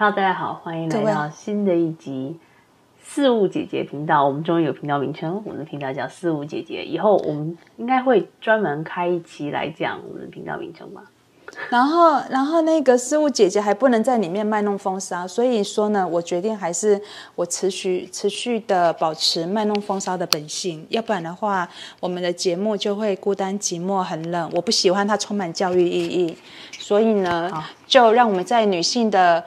Hello，大家好，欢迎来到新的一集四物姐姐频道。我们终于有频道名称，我们的频道叫四物姐姐。以后我们应该会专门开一期来讲我们的频道名称吧。然后，然后那个事务姐姐还不能在里面卖弄风骚，所以说呢，我决定还是我持续持续的保持卖弄风骚的本性，要不然的话，我们的节目就会孤单寂寞很冷。我不喜欢它充满教育意义，所以呢，就让我们在女性的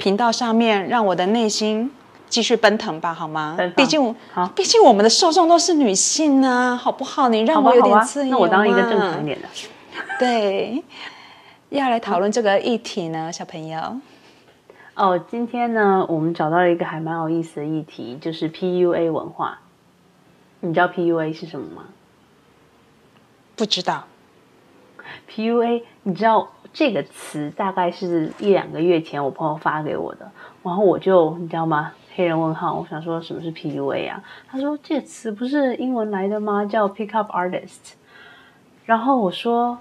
频道上面，让我的内心继续奔腾吧，好吗？毕竟，好，毕竟我们的受众都是女性呢，好不好？你让我有点自由那我当一个正常一点的，对。要来讨论这个议题呢，小朋友。哦，今天呢，我们找到了一个还蛮有意思的议题，就是 PUA 文化。你知道 PUA 是什么吗？不知道。PUA，你知道这个词大概是一两个月前我朋友发给我的，然后我就你知道吗？黑人问号，我想说什么是 PUA 啊？他说这个词不是英文来的吗？叫 Pickup Artist。然后我说。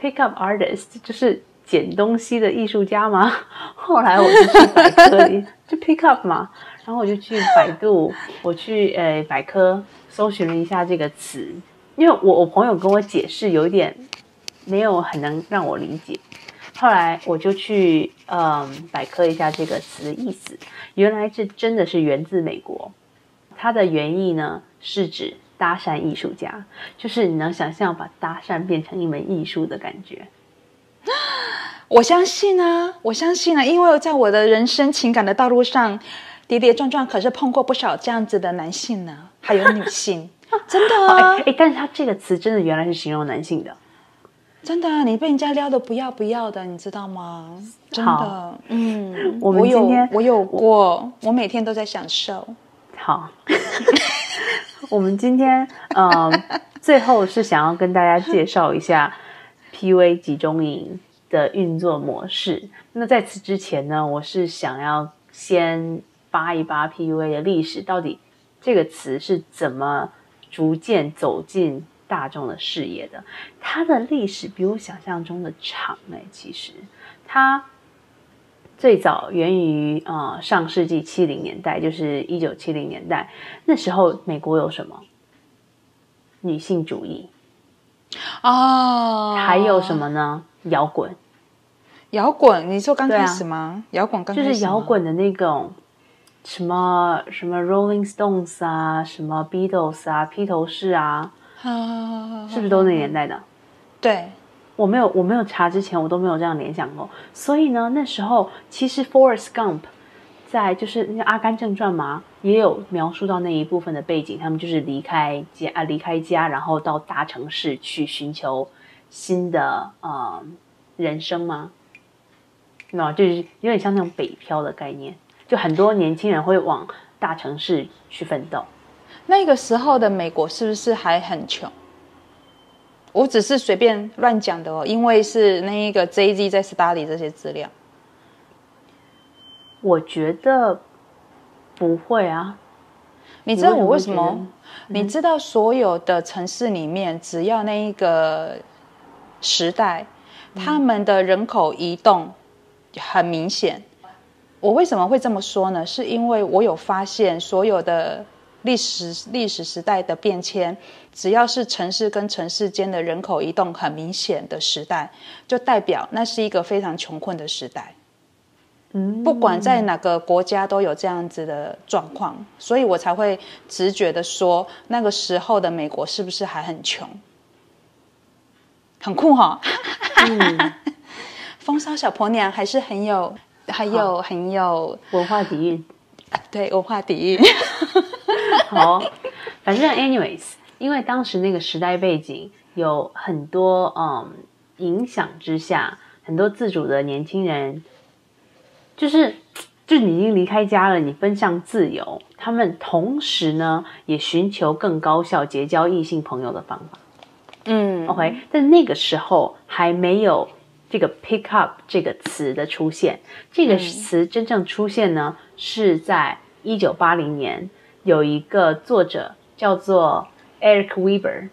Pick up artist 就是捡东西的艺术家吗？后来我就去百科里 就 pick up 嘛，然后我就去百度，我去呃百科搜寻了一下这个词，因为我我朋友跟我解释有点没有很能让我理解，后来我就去嗯百科一下这个词的意思，原来这真的是源自美国，它的原意呢是指。搭讪艺术家，就是你能想象把搭讪变成一门艺术的感觉。我相信啊，我相信啊，因为在我的人生情感的道路上，跌跌撞撞，可是碰过不少这样子的男性呢，还有女性，真的啊。哎，但是他这个词真的原来是形容男性的，真的啊，你被人家撩的不要不要的，你知道吗？真的，嗯，我们今天我有过，我每天都在享受。好。我们今天，嗯，最后是想要跟大家介绍一下 PUA 集中营的运作模式。那在此之前呢，我是想要先扒一扒 PUA 的历史，到底这个词是怎么逐渐走进大众的视野的？它的历史比我想象中的长哎，其实它。最早源于啊上世纪七零年代，就是一九七零年代。那时候美国有什么女性主义哦，还有什么呢？摇滚，摇滚，你说刚开始吗？摇滚刚就是摇滚的那种什么什么 Rolling Stones 啊，什么 Beatles 啊，披头士啊，是不是都那年代的？对。我没有，我没有查之前，我都没有这样联想过。所以呢，那时候其实 Forrest Gump 在就是那个《阿甘正传》嘛，也有描述到那一部分的背景。他们就是离开家啊，离开家，然后到大城市去寻求新的呃人生吗？那就是有点像那种北漂的概念，就很多年轻人会往大城市去奋斗。那个时候的美国是不是还很穷？我只是随便乱讲的哦，因为是那一个 J Z 在 study 这些资料。我觉得不会啊，你知道我为什么？你知道所有的城市里面，只要那一个时代，他们的人口移动很明显。我为什么会这么说呢？是因为我有发现所有的。历史历史时代的变迁，只要是城市跟城市间的人口移动很明显的时代，就代表那是一个非常穷困的时代。嗯，不管在哪个国家都有这样子的状况，所以我才会直觉的说，那个时候的美国是不是还很穷？很酷哈！风骚小婆娘还是很有，还有很有文化底蕴。对，文化底蕴。好，反正 anyways，因为当时那个时代背景有很多嗯影响之下，很多自主的年轻人，就是就你已经离开家了，你奔向自由，他们同时呢也寻求更高效结交异性朋友的方法。嗯，OK，但那个时候还没有这个 pick up 这个词的出现，这个词真正出现呢是在一九八零年。有一个作者叫做 Eric Weber，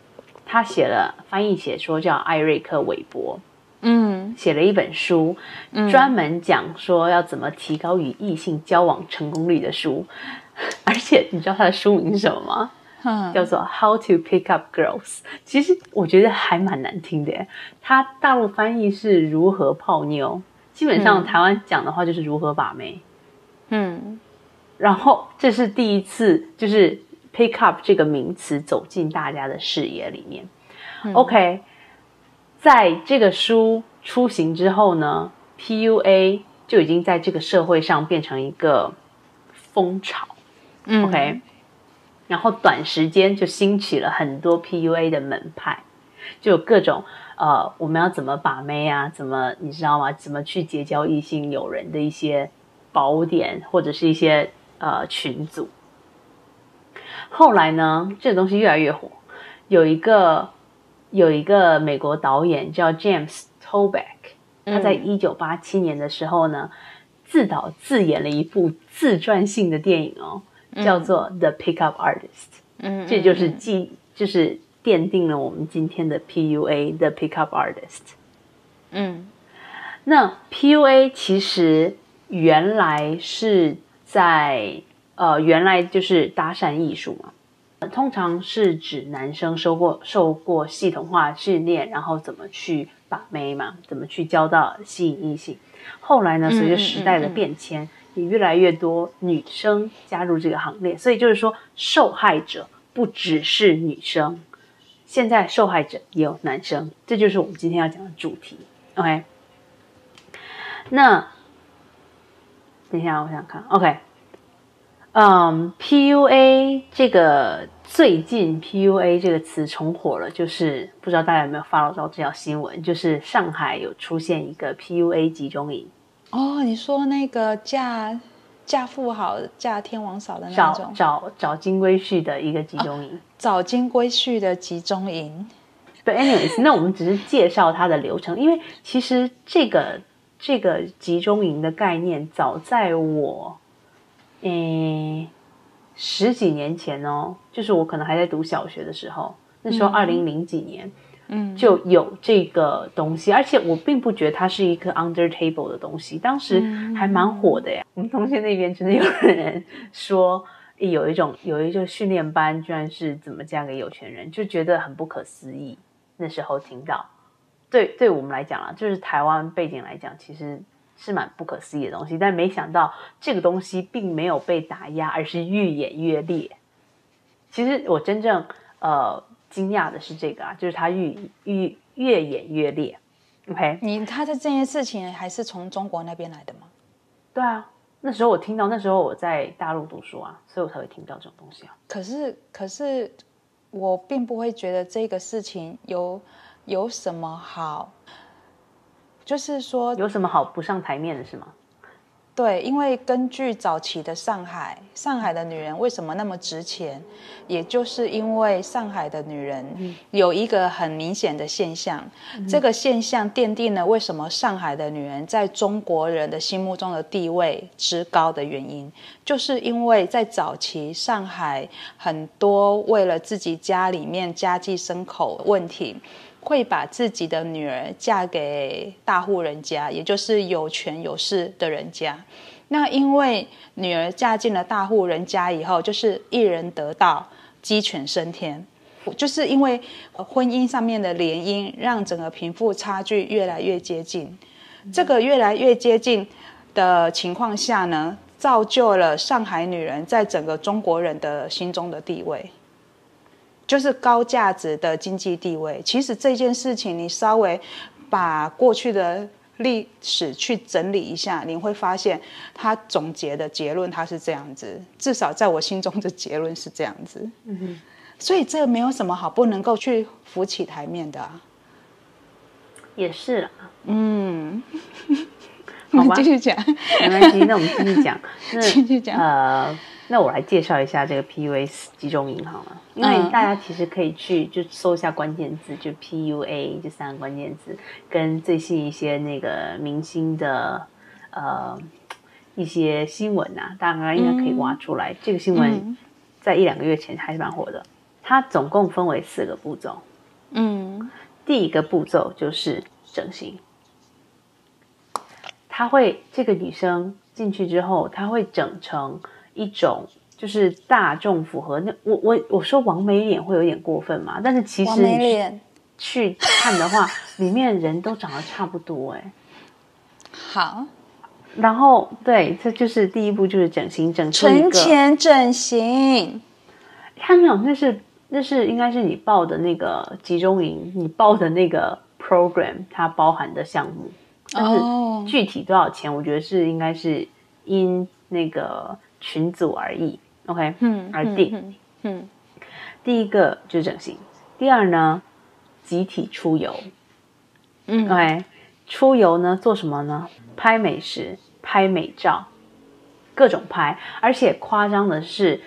他写了翻译写说叫艾瑞克韦伯，嗯写了一本书，专门讲说要怎么提高与异性交往成功率的书。而且你知道他的书名是什么吗？嗯，叫做《How to Pick Up Girls》。其实我觉得还蛮难听的耶，它大陆翻译是如何泡妞，基本上台湾讲的话就是如何把妹。嗯然后这是第一次，就是 pick up 这个名词走进大家的视野里面。OK，在这个书出行之后呢，PUA 就已经在这个社会上变成一个风潮。嗯 OK，然后短时间就兴起了很多 PUA 的门派，就有各种呃，我们要怎么把妹啊？怎么你知道吗？怎么去结交异性友人的一些宝典，或者是一些呃群组。后来呢，这个东西越来越火，有一个有一个美国导演叫 James Toback，他在一九八七年的时候呢，自导自演了一部自传性的电影哦，叫做《The Pickup Artist》。嗯，这就是既就是奠定了我们今天的 PUA 的 Pickup Artist。嗯那 PUA 其实原来是在呃，原来就是搭讪艺术嘛，通常是指男生受过受过系统化训练，然后怎么去把妹嘛，怎么去交到吸引异性。后来呢，随着时代的变迁，也越来越多女生加入这个行列，所以就是说，受害者不只是女生，现在受害者也有男生，这就是我们今天要讲的主题。OK，那等一下，我想想看。OK，嗯、p u a 这个最近 PUA 这个词重火了，就是不知道大家有没有 follow 到这条新闻，就是上海有出现一个 PUA 集中营，哦，你说那个嫁嫁富豪、嫁天王嫂的那找种找找金龟婿的一个集中营。找金龟婿的集中营，对，anyways，那我们只是介绍它的流程，因为其实这个这个集中营的概念，早在我，诶十几年前哦，就是我可能还在读小学的时候，那时候二零零几年，嗯，就有这个东西，而且我并不觉得它是一个 under table 的东西，当时还蛮火的呀。我们同学那边真的有人说，有一种有一个训练班，居然是怎么嫁给有钱人，就觉得很不可思议。那时候听到，对对我们来讲啊，就是台湾背景来讲，其实是蛮不可思议的东西。但没想到这个东西并没有被打压，而是愈演愈烈。其实我真正呃惊讶的是这个啊，就是它愈愈越演越烈。OK，你他的这件事情还是从中国那边来的吗？对啊，那时候我听到，那时候我在大陆读书啊，所以我才会听到这种东西啊。可是，可是我并不会觉得这个事情有有什么好，就是说，有什么好不上台面的是吗？对，因为根据早期的上海，上海的女人为什么那么值钱，也就是因为上海的女人有一个很明显的现象，这个现象奠定了为什么上海的女人在中国人的心目中的地位之高的原因，就是因为在早期上海很多为了自己家里面家计牲口问题。会把自己的女儿嫁给大户人家，也就是有权有势的人家。那因为女儿嫁进了大户人家以后，就是一人得道，鸡犬升天。就是因为婚姻上面的联姻，让整个贫富差距越来越接近。这个越来越接近的情况下呢，造就了上海女人在整个中国人的心中的地位。就是高价值的经济地位。其实这件事情，你稍微把过去的历史去整理一下，你会发现他总结的结论他是这样子，至少在我心中的结论是这样子。嗯所以这没有什么好不能够去浮起台面的、啊。也是啦，嗯，好吧 继续讲，没关系，那我们继续讲。那继续讲呃，那我来介绍一下这个 PUA 集中营好了，因为嗯。大家其实可以去就搜一下关键字，就 PUA 这三个关键字，跟最新一些那个明星的呃一些新闻呐、大家应该可以挖出来。这个新闻嗯。在一两个月前还是蛮火的。它总共分为四个步骤，嗯。第一个步骤就是整形，她会这个女生进去之后，她会整成一种就是大众符合那我我我说王美脸会有点过分嘛，但是其实去看的话，里面人都长得差不多哎。好，然后对，这就是第一步，就是整形整出一个前整形。看没有？那是那是应该是你报的那个集中营，你报的那个 program 它包含的项目。但是具体多少钱，我觉得是应该是因那个群组而已，OK，嗯，而定。嗯，第一个就是整形，第二呢，集体出游。嗯，OK。出游呢，做什么呢？拍美食、拍美照，各种拍。而且夸张的是，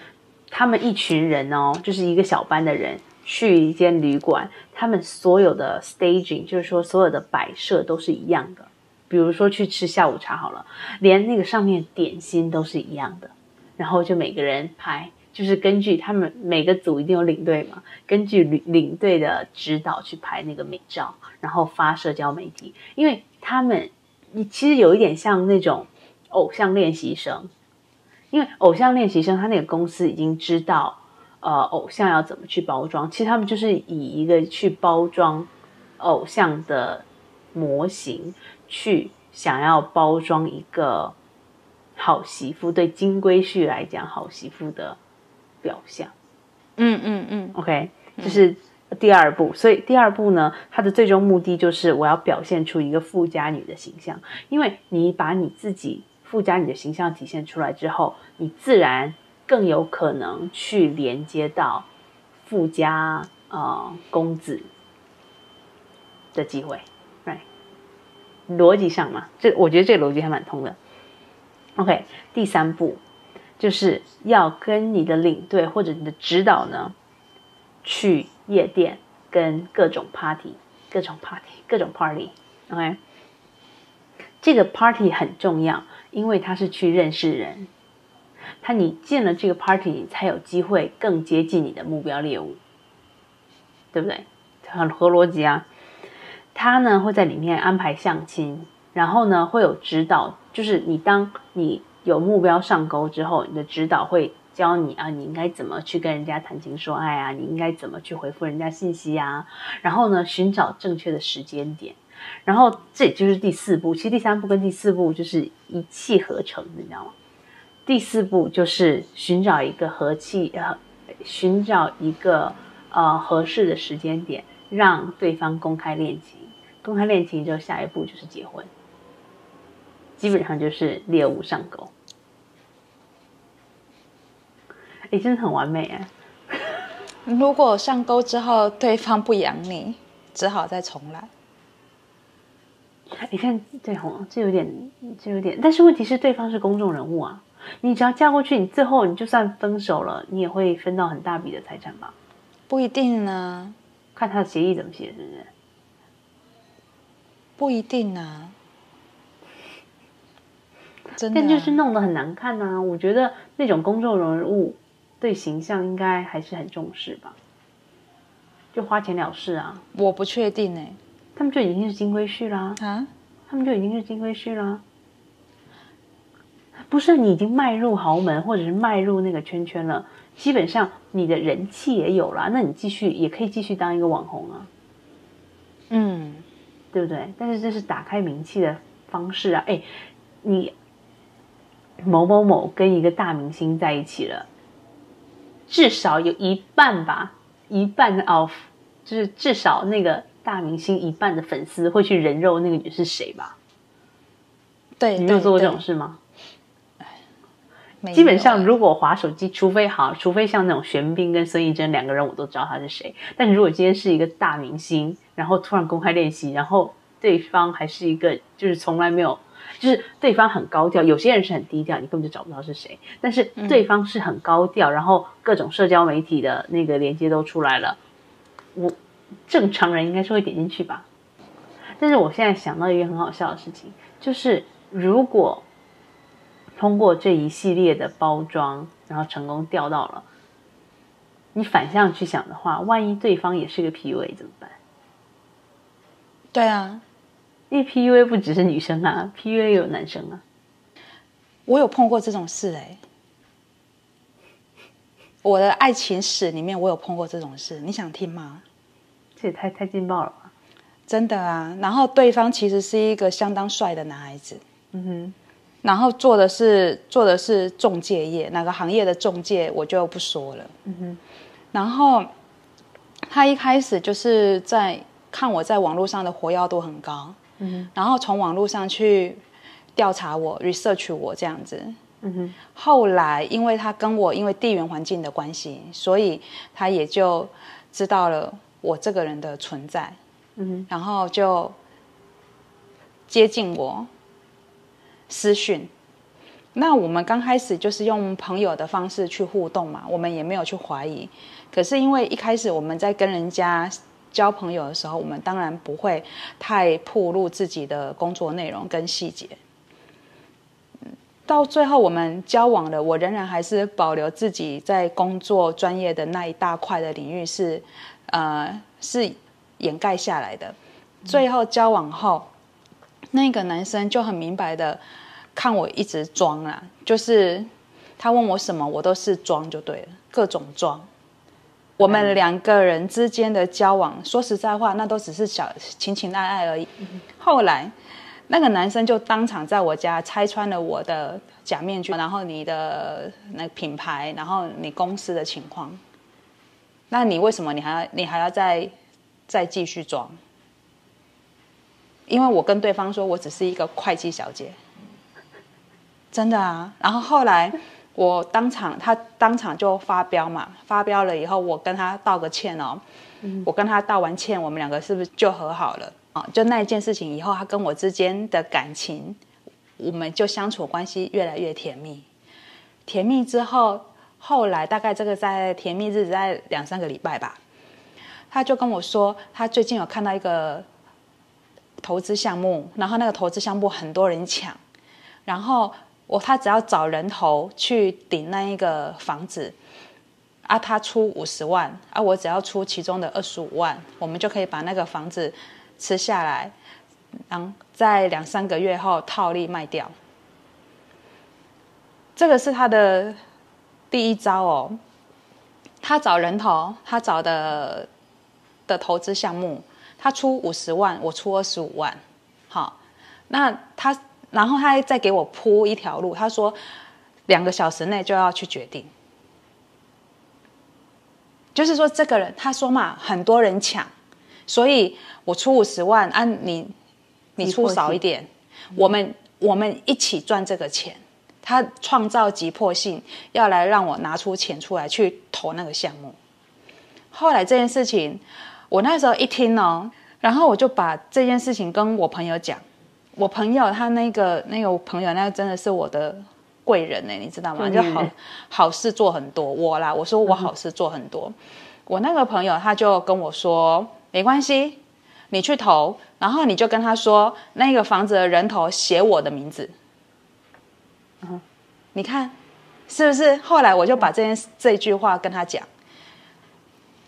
他们一群人哦，就是一个小班的人去一间旅馆，他们所有的 staging，就是说所有的摆设都是一样的。比如说去吃下午茶好了，连那个上面点心都是一样的，然后就每个人拍。就是根据他们每个组一定有领队嘛，根据领领队的指导去拍那个美照，然后发社交媒体。因为他们，你其实有一点像那种偶像练习生，因为偶像练习生他那个公司已经知道，呃，偶像要怎么去包装。其实他们就是以一个去包装偶像的模型，去想要包装一个好媳妇。对金龟婿来讲，好媳妇的。表象，嗯嗯嗯，OK，这是第二步。所以第二步呢，它的最终目的就是我要表现出一个富家女的形象。因为你把你自己富家女的形象体现出来之后，你自然更有可能去连接到富家呃公子的机会，right？逻辑上嘛，这我觉得这个逻辑还蛮通的。OK，第三步。就是要跟你的领队或者你的指导呢，去夜店跟各种 party，各种 party，各种 party，OK？这个 party 很重要，因为他是去认识人，他你进了这个 party，你才有机会更接近你的目标猎物，对不对？很合逻辑啊。他呢会在里面安排相亲，然后呢会有指导，就是你当你。有目标上钩之后，你的指导会教你啊，你应该怎么去跟人家谈情说爱啊，你应该怎么去回复人家信息啊，然后呢，寻找正确的时间点，然后这也就是第四步。其实第三步跟第四步就是一气呵成，你知道吗？第四步就是寻找一个和气呃，寻找一个呃合适的时间点，让对方公开恋情。公开恋情之后，下一步就是结婚。基本上就是猎物上钩，哎，真的很完美哎。如果上钩之后对方不养你，只好再重来。你看，对吼，这有点，这有点，但是问题是，对方是公众人物啊，你只要嫁过去，你最后你就算分手了，你也会分到很大笔的财产吧？不一定呢，看他的协议怎么写，是不是？不一定啊。但就是弄得很难看呐！我觉得那种公众人物对形象应该还是很重视吧，就花钱了事啊！我不确定哎，他们就已经是金龟婿啦啊！他们就已经是金龟婿啦，不是你已经迈入豪门或者是迈入那个圈圈了，基本上你的人气也有了，那你继续也可以继续当一个网红啊，嗯，对不对？但是这是打开名气的方式啊！哎，你。某某某跟一个大明星在一起了，至少有一半吧，一半的 of 就是至少那个大明星一半的粉丝会去人肉那个女是谁吧？对，你没有做过这种事吗？基本上，如果划手机，除非好，除非像那种玄彬跟孙艺珍两个人，我都知道他是谁。但如果今天是一个大明星，然后突然公开练习，然后对方还是一个就是从来没有。就是对方很高调，有些人是很低调，你根本就找不到是谁。但是对方是很高调，然后各种社交媒体的那个连接都出来了，我正常人应该是会点进去吧。但是我现在想到一个很好笑的事情，就是如果通过这一系列的包装，然后成功钓到了，你反向去想的话，万一对方也是个 PUA 怎么办？对啊。因为 PUA 不只是女生啊，PUA 有男生啊。我有碰过这种事哎、我的爱情史里面，我有碰过这种事，你想听吗？这也太太劲爆了吧？真的啊，然后对方其实是一个相当帅的男孩子，嗯哼，然后做的是做的是中介业，哪个行业的中介我就不说了。嗯哼，然后他一开始就是在看我在网络上的活跃度很高，嗯然后从网络上去调查我、research 我这样子。嗯哼，后来因为他跟我因为地缘环境的关系，所以他也就知道了我这个人的存在，嗯哼，然后就接近我私讯。那我们刚开始就是用朋友的方式去互动嘛，我们也没有去怀疑。可是因为一开始我们在跟人家交朋友的时候，我们当然不会太暴露自己的工作内容跟细节。到最后我们交往了，我仍然还是保留自己在工作专业的那一大块的领域是，呃，是掩盖下来的。最后交往后，那个男生就很明白的看我一直装啦，就是他问我什么，我都是装就对了，各种装。我们两个人之间的交往，说实在话，那都只是小情情爱爱而已。后来，那个男生就当场在我家拆穿了我的假面具，然后你的那个品牌，然后你公司的情况。那你为什么你还要你还要再再继续装？因为我跟对方说我只是一个会计小姐，真的啊。然后后来我当场他当场就发飙嘛，发飙了以后我跟他道个歉哦，我跟他道完歉，我们两个是不是就和好了啊？就那一件事情以后，他跟我之间的感情，我们就相处关系越来越甜蜜。甜蜜之后，后来大概这个在甜蜜日子在两三个礼拜吧，他就跟我说，他最近有看到一个投资项目，然后那个投资项目很多人抢，然后我他只要找人头去顶那一个房子，啊，他出五十万，啊，我只要出其中的二十五万，我们就可以把那个房子吃下来，然后在两三个月后套利卖掉。这个是他的第一招哦，他找人头，他找的的投资项目，他出五十万，我出二十五万，好，那他然后他再给我铺一条路，他说两个小时内就要去决定，就是说这个人他说嘛，很多人抢，所以我出五十万，按、你你出少一点，我们我们一起赚这个钱。他创造急迫性，要来让我拿出钱出来去投那个项目。后来这件事情，我那时候一听哦，然后我就把这件事情跟我朋友讲。我朋友他那个那个朋友，那个真的是我的贵人呢，你知道吗？就好好事做很多。我啦，我说我好事做很多。我那个朋友他就跟我说，没关系，你去投，然后你就跟他说，那个房子的人头写我的名字。你看，是不是？后来我就把这件这句话跟他讲。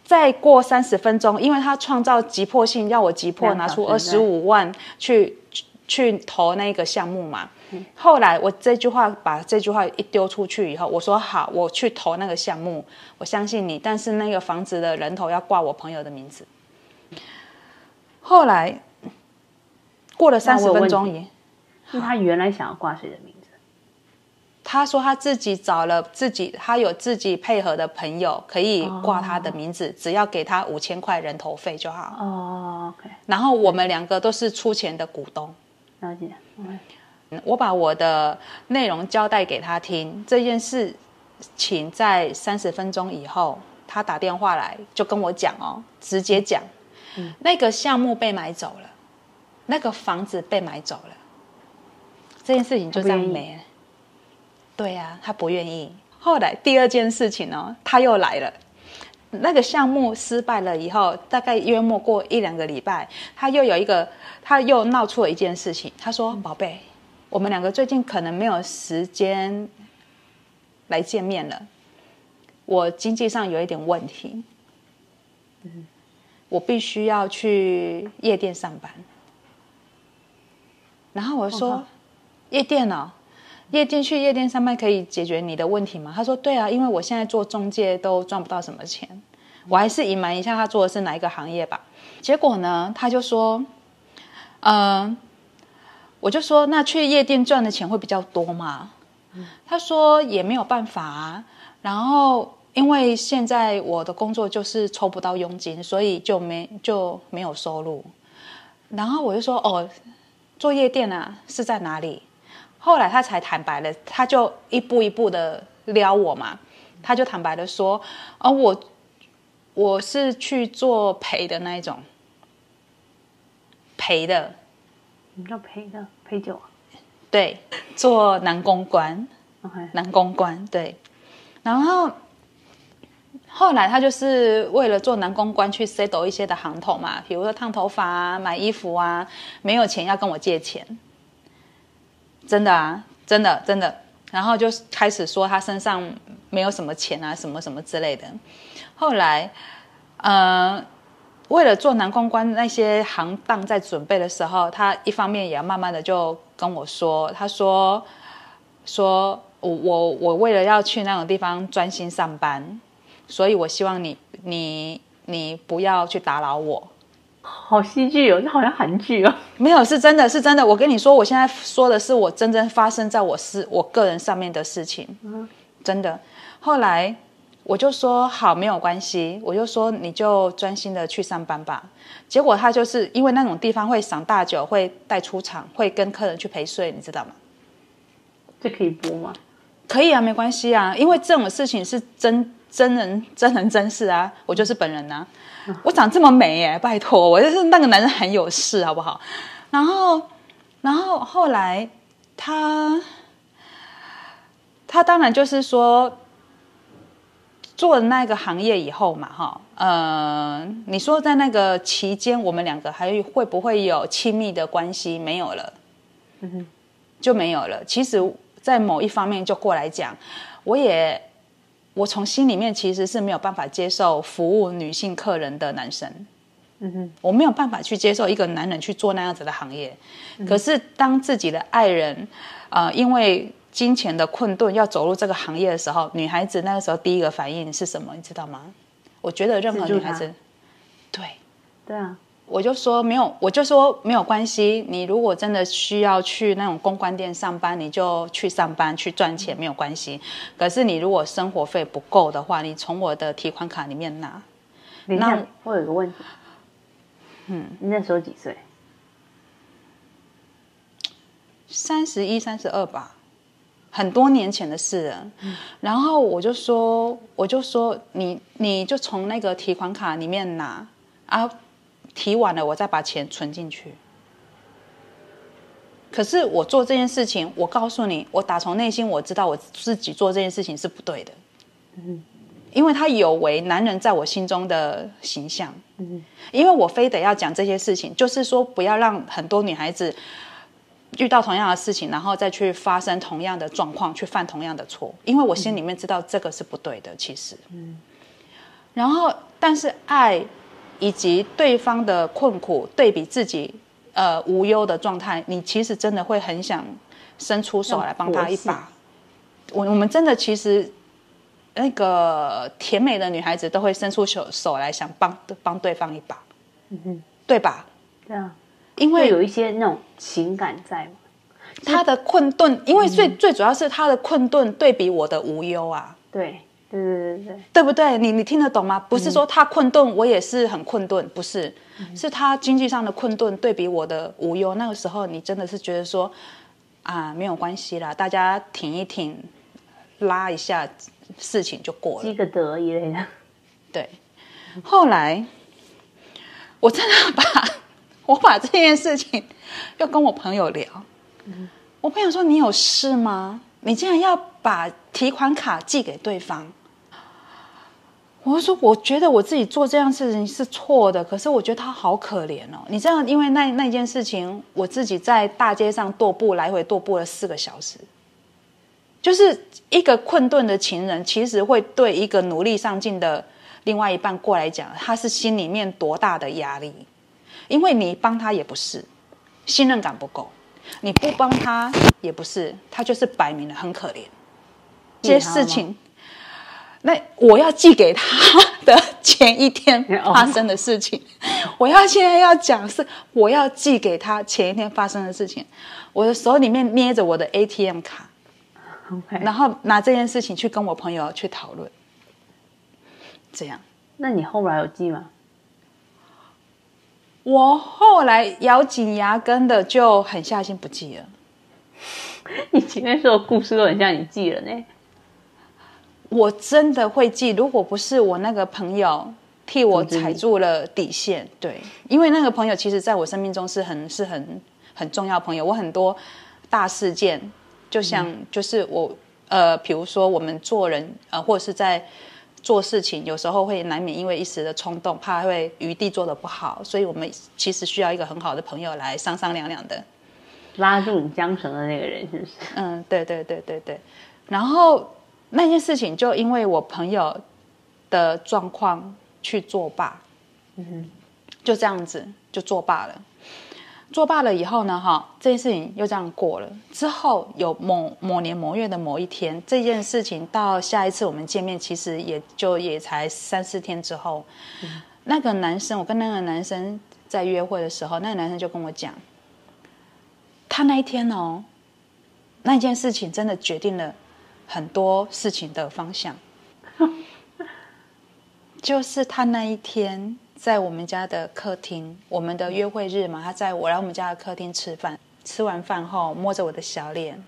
再过三十分钟，因为他创造急迫性，要我急迫拿出二十五万去去投那个项目嘛。后来我这句话把这句话一丢出去以后，我说好，我去投那个项目，我相信你。但是那个房子的人头要挂我朋友的名字。后来过了三十分钟也。那他原来想要挂谁的名字？他说他自己找了自己，他有自己配合的朋友可以挂他的名字，只要给他五千块人头费就好。哦，OK，然后我们两个都是出钱的股东。了解。我把我的内容交代给他听，这件事情在三十分钟以后，他打电话来就跟我讲哦，直接讲，那个项目被买走了，那个房子被买走了。这件事情就这样没了。对呀、啊，他不愿意。后来第二件事情呢，他又来了。那个项目失败了以后，大概约莫过一两个礼拜，他又有一个，他又闹出了一件事情。他说：“宝贝，我们两个最近可能没有时间来见面了。我经济上有一点问题，嗯我必须要去夜店上班。”然后我就说，夜店哦，夜店去夜店上班可以解决你的问题吗？他说对啊，因为我现在做中介都赚不到什么钱，我还是隐瞒一下他做的是哪一个行业吧。结果呢，他就说，嗯，我就说那去夜店赚的钱会比较多嘛？他说也没有办法啊，然后。因为现在我的工作就是抽不到佣金，所以就没就没有收入。然后我就说：“哦，做夜店啊，是在哪里？”后来他才坦白了，他就一步一步的撩我嘛。他就坦白的说：“哦，我我是去做陪的那一种，陪的。什么叫陪的？陪酒啊？对，做男公关。男公关对，然后。”后来他就是为了做男公关去 settle 一些的行头嘛，比如说烫头发啊、买衣服啊，没有钱要跟我借钱，真的啊，真的真的，然后就开始说他身上没有什么钱啊，什么什么之类的。后来，呃，为了做男公关那些行当在准备的时候，他一方面也要慢慢的就跟我说，他说说我我我为了要去那种地方专心上班。所以，我希望你，你，你不要去打扰我。好戏剧哦，这好像韩剧哦。没有，是真的，是真的。我跟你说，我现在说的是我真正发生在我是我个人上面的事情。嗯，真的。后来我就说好，没有关系。我就说你就专心的去上班吧。结果他就是因为那种地方会赏大酒，会带出场，会跟客人去陪睡，你知道吗？这可以播吗？可以啊，没关系啊，因为这种事情是真。真人真人真事啊，我就是本人呐。我长这么美耶，拜托，我就是那个男人很有事，好不好？然后，然后后来他，他当然就是说，做了那个行业以后嘛，哈，呃，你说在那个期间，我们两个还会不会有亲密的关系？没有了，嗯哼，就没有了。其实，在某一方面就过来讲，我也。我从心里面其实是没有办法接受服务女性客人的男生，嗯哼，我没有办法去接受一个男人去做那样子的行业。可是当自己的爱人，呃，因为金钱的困顿要走入这个行业的时候，女孩子那个时候第一个反应是什么？你知道吗？我觉得任何女孩子，对，对啊。我就说没有，我就说没有关系。你如果真的需要去那种公关店上班，你就去上班去赚钱，没有关系。可是你如果生活费不够的话，你从我的提款卡里面拿。那我有个问题，嗯，你那时候几岁？三十一、三十二吧，很多年前的事了。然后我就说，我就说，你你就从那个提款卡里面拿啊。提完了，我再把钱存进去。可是我做这件事情，我告诉你，我打从内心我知道我自己做这件事情是不对的。嗯，因为他有违男人在我心中的形象。嗯，因为我非得要讲这些事情，就是说不要让很多女孩子遇到同样的事情，然后再去发生同样的状况，去犯同样的错。因为我心里面知道这个是不对的，其实。嗯，然后但是爱。以及对方的困苦对比自己，呃无忧的状态，你其实真的会很想伸出手来帮他一把。我我们真的其实那个甜美的女孩子都会伸出手手来想帮帮对方一把，嗯哼，对吧？对啊，因为有一些那种情感在嘛。他的困顿，因为最最主要是他的困顿对比我的无忧啊。对。对对对对，对不对？你你听得懂吗？不是说他困顿，我也是很困顿，不是，是他经济上的困顿对比我的无忧。那个时候，你真的是觉得说，啊，没有关系啦，大家挺一挺，拉一下，事情就过了，积个德一类的。对，后来我真的把我把这件事情又跟我朋友聊，我朋友说：“你有事吗？你竟然要把提款卡寄给对方？”我说，我觉得我自己做这样事情是错的，可是我觉得他好可怜哦。你这样，因为那那件事情，我自己在大街上踱步，来回踱步了四个小时。就是一个困顿的情人，其实会对一个努力上进的另外一半过来讲，他是心里面多大的压力？因为你帮他也不是，信任感不够。你不帮他也不是，他就是摆明了很可怜。这些事情，那我要寄给他的前一天发生的事情，我要现在要讲是我要寄给他前一天发生的事情。我的手里面捏着我的 ATM 卡，然后拿这件事情去跟我朋友去讨论。这样，那你后来有寄吗？我后来咬紧牙根的就狠下心不记了。你前面说的故事都很像你记了呢。我真的会记，如果不是我那个朋友替我踩住了底线，对，因为那个朋友其实在我生命中是很是很很重要朋友。我很多大事件，就像就是我呃，比如说我们做人呃，或者是在。做事情有时候会难免因为一时的冲动，怕会余地做的不好，所以我们其实需要一个很好的朋友来商商量量的，拉住你缰绳的那个人是不是？嗯，对对对对对。然后那件事情就因为我朋友的状况去作罢，嗯，就这样子就作罢了。作罢了以后呢，哈，这件事情又这样过了。之后有某某年某月的某一天，这件事情到下一次我们见面，其实也就也才三四天之后。那个男生，我跟那个男生在约会的时候，那个男生就跟我讲，他那一天哦，那件事情真的决定了很多事情的方向，就是他那一天。在我们家的客厅，我们的约会日嘛，他在我来我们家的客厅吃饭。吃完饭后，摸着我的小脸，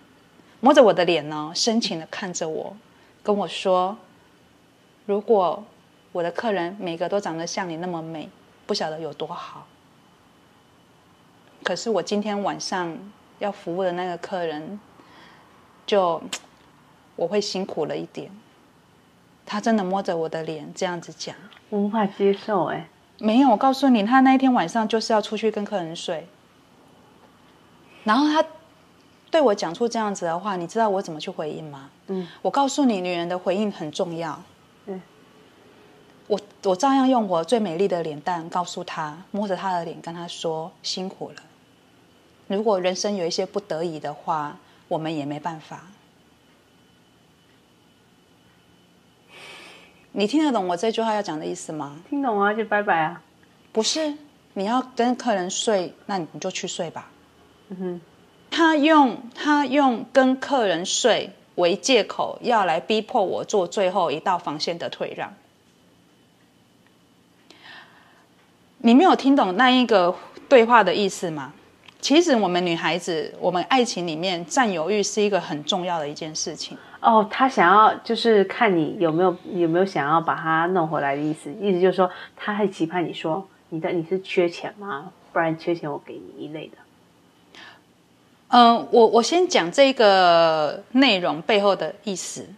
摸着我的脸呢，深情的看着我，跟我说：“如果我的客人每个都长得像你那么美，不晓得有多好。可是我今天晚上要服务的那个客人，就我会辛苦了一点。”他真的摸着我的脸这样子讲，我无法接受哎。没有，我告诉你，他那一天晚上就是要出去跟客人睡。然后他对我讲出这样子的话，你知道我怎么去回应吗？嗯，我告诉你，女人的回应很重要。嗯，我我照样用我最美丽的脸蛋告诉他，摸着他的脸跟他说辛苦了。如果人生有一些不得已的话，我们也没办法。你听得懂我这句话要讲的意思吗？听懂啊，就拜拜啊。不是，你要跟客人睡，那你就去睡吧。嗯哼，他用他用跟客人睡为借口，要来逼迫我做最后一道防线的退让。你没有听懂那一个对话的意思吗？其实我们女孩子，我们爱情里面占有欲是一个很重要的一件事情。哦，他想要就是看你有没有有没有想要把他弄回来的意思，意思就是说他还期盼你说你的你是缺钱吗？不然缺钱我给你一类的。嗯，我我先讲这个内容背后的意思，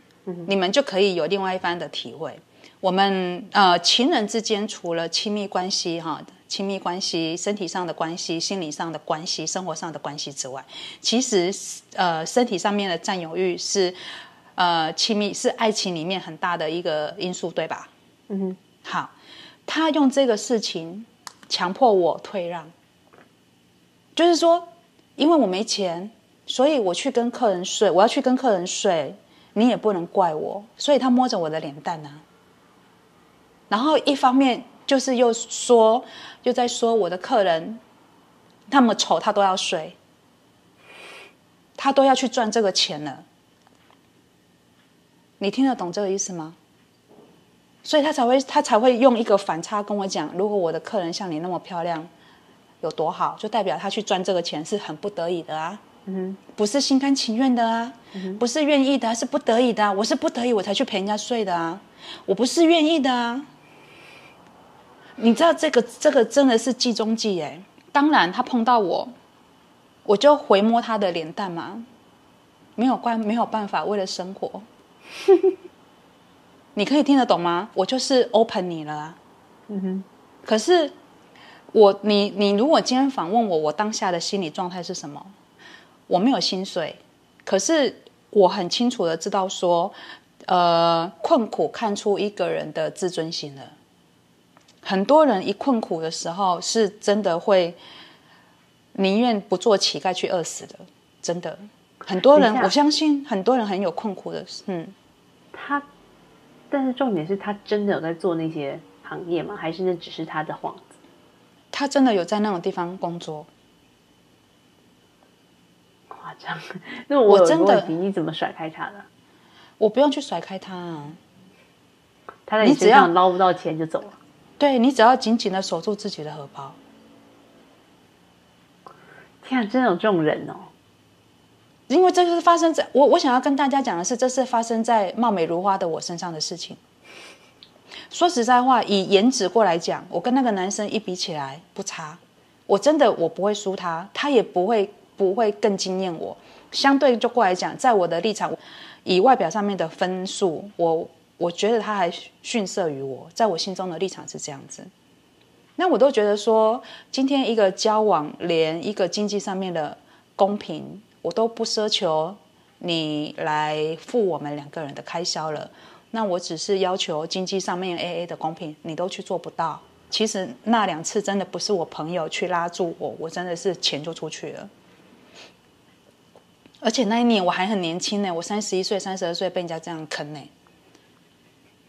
你们就可以有另外一番的体会。我们呃情人之间除了亲密关系哈，亲密关系、身体上的关系、心理上的关系、生活上的关系之外，其实呃身体上面的占有欲是。呃，亲密是爱情里面很大的一个因素，对吧？嗯哼。好，他用这个事情强迫我退让，就是说，因为我没钱，所以我去跟客人睡，我要去跟客人睡，你也不能怪我，所以他摸着我的脸蛋呢。然后一方面就是又说，又在说我的客人那么丑，他都要睡，他都要去赚这个钱了。你听得懂这个意思吗？所以他才会他才会用一个反差跟我讲，如果我的客人像你那么漂亮，有多好，就代表他去赚这个钱是很不得已的啊，嗯，不是心甘情愿的啊，不是愿意的，是不得已的。我是不得已我才去陪人家睡的啊，我不是愿意的啊。你知道这个这个真的是计中计哎。当然他碰到我，我就回摸他的脸蛋嘛，没有关没有办法，为了生活。你可以听得懂吗？我就是 open 你了，嗯哼。可是我，你，你如果今天访问我，我当下的心理状态是什么？我没有薪水，可是我很清楚的知道说，呃，困苦看出一个人的自尊心了。很多人一困苦的时候，是真的会宁愿不做乞丐去饿死的，真的。很多人，我相信很多人很有困苦的，嗯，他，但是重点是他真的有在做那些行业吗？还是那只是他的幌子？他真的有在那种地方工作。夸张。那我我真的你怎么甩开他的？我不用去甩开他啊，他在你你只要身上捞不到钱就走了。对你只要紧紧的守住自己的荷包。天啊，真的有这种人哦！因为这就是发生在我我想要跟大家讲的是，这是发生在貌美如花的我身上的事情。说实在话，以颜值过来讲，我跟那个男生一比起来不差，我真的我不会输他，他也不会不会更惊艳我。相对就过来讲，在我的立场，以外表上面的分数，我我觉得他还逊色于我，在我心中的立场是这样子。那我都觉得说，今天一个交往，连一个经济上面的公平，我都不奢求你来付我们两个人的开销了。那我只是要求经济上面 A A 的公平，你都去做不到。其实那两次真的不是我朋友去拉住我，我真的是钱就出去了。而且那一年我还很年轻呢，我三十一岁、三十二岁被人家这样坑呢，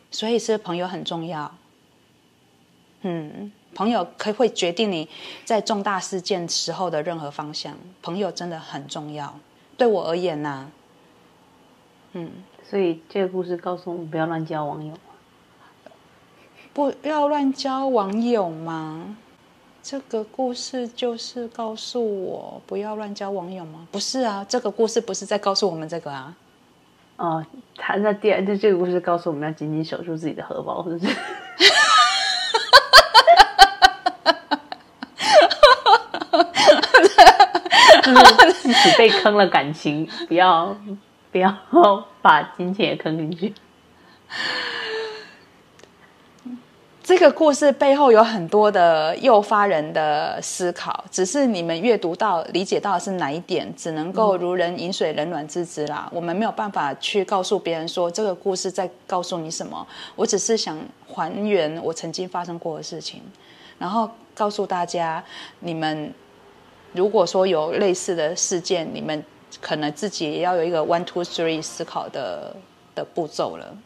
所以是朋友很重要。嗯，朋友可以会决定你在重大事件时候的任何方向，朋友真的很重要。对我而言呐、所以这个故事告诉我们不要乱交网友。不要乱交网友吗？这个故事就是告诉我不要乱交网友吗？不是啊，这个故事不是在告诉我们这个啊。哦，他那第二，就这个故事告诉我们要紧紧守住自己的荷包，是不是？就是即使被坑了感情，不要不要把金钱也坑进去。这个故事背后有很多的诱发人的思考，只是你们阅读到、理解到的是哪一点，只能够如人饮水，冷暖自知啦。我们没有办法去告诉别人说这个故事在告诉你什么。我只是想还原我曾经发生过的事情，然后告诉大家，你们如果说有类似的事件，你们可能自己也要有一个 one two three 思考的的步骤了。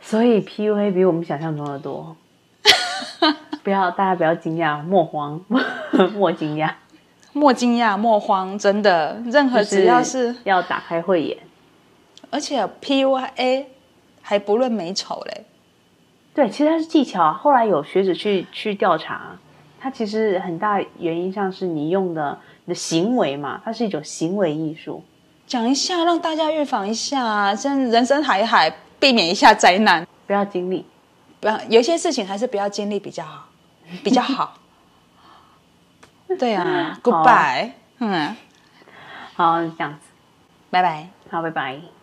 所以 PUA 比我们想象中的多。不要大家不要惊讶，莫慌，莫惊讶。莫惊讶，莫慌，真的，任何只要是，要打开慧眼。而且 PUA 还不论美丑嘞，对，其实它是技巧啊。后来有学者去去调查，它其实很大原因上是你用的你的行为嘛，它是一种行为艺术。讲一下，让大家预防一下，现在人生海海，避免一下灾难。不要经历，不要有些事情还是不要经历比较好，比较好。对啊，Goodbye，嗯，好，这样子，拜拜。好，拜拜。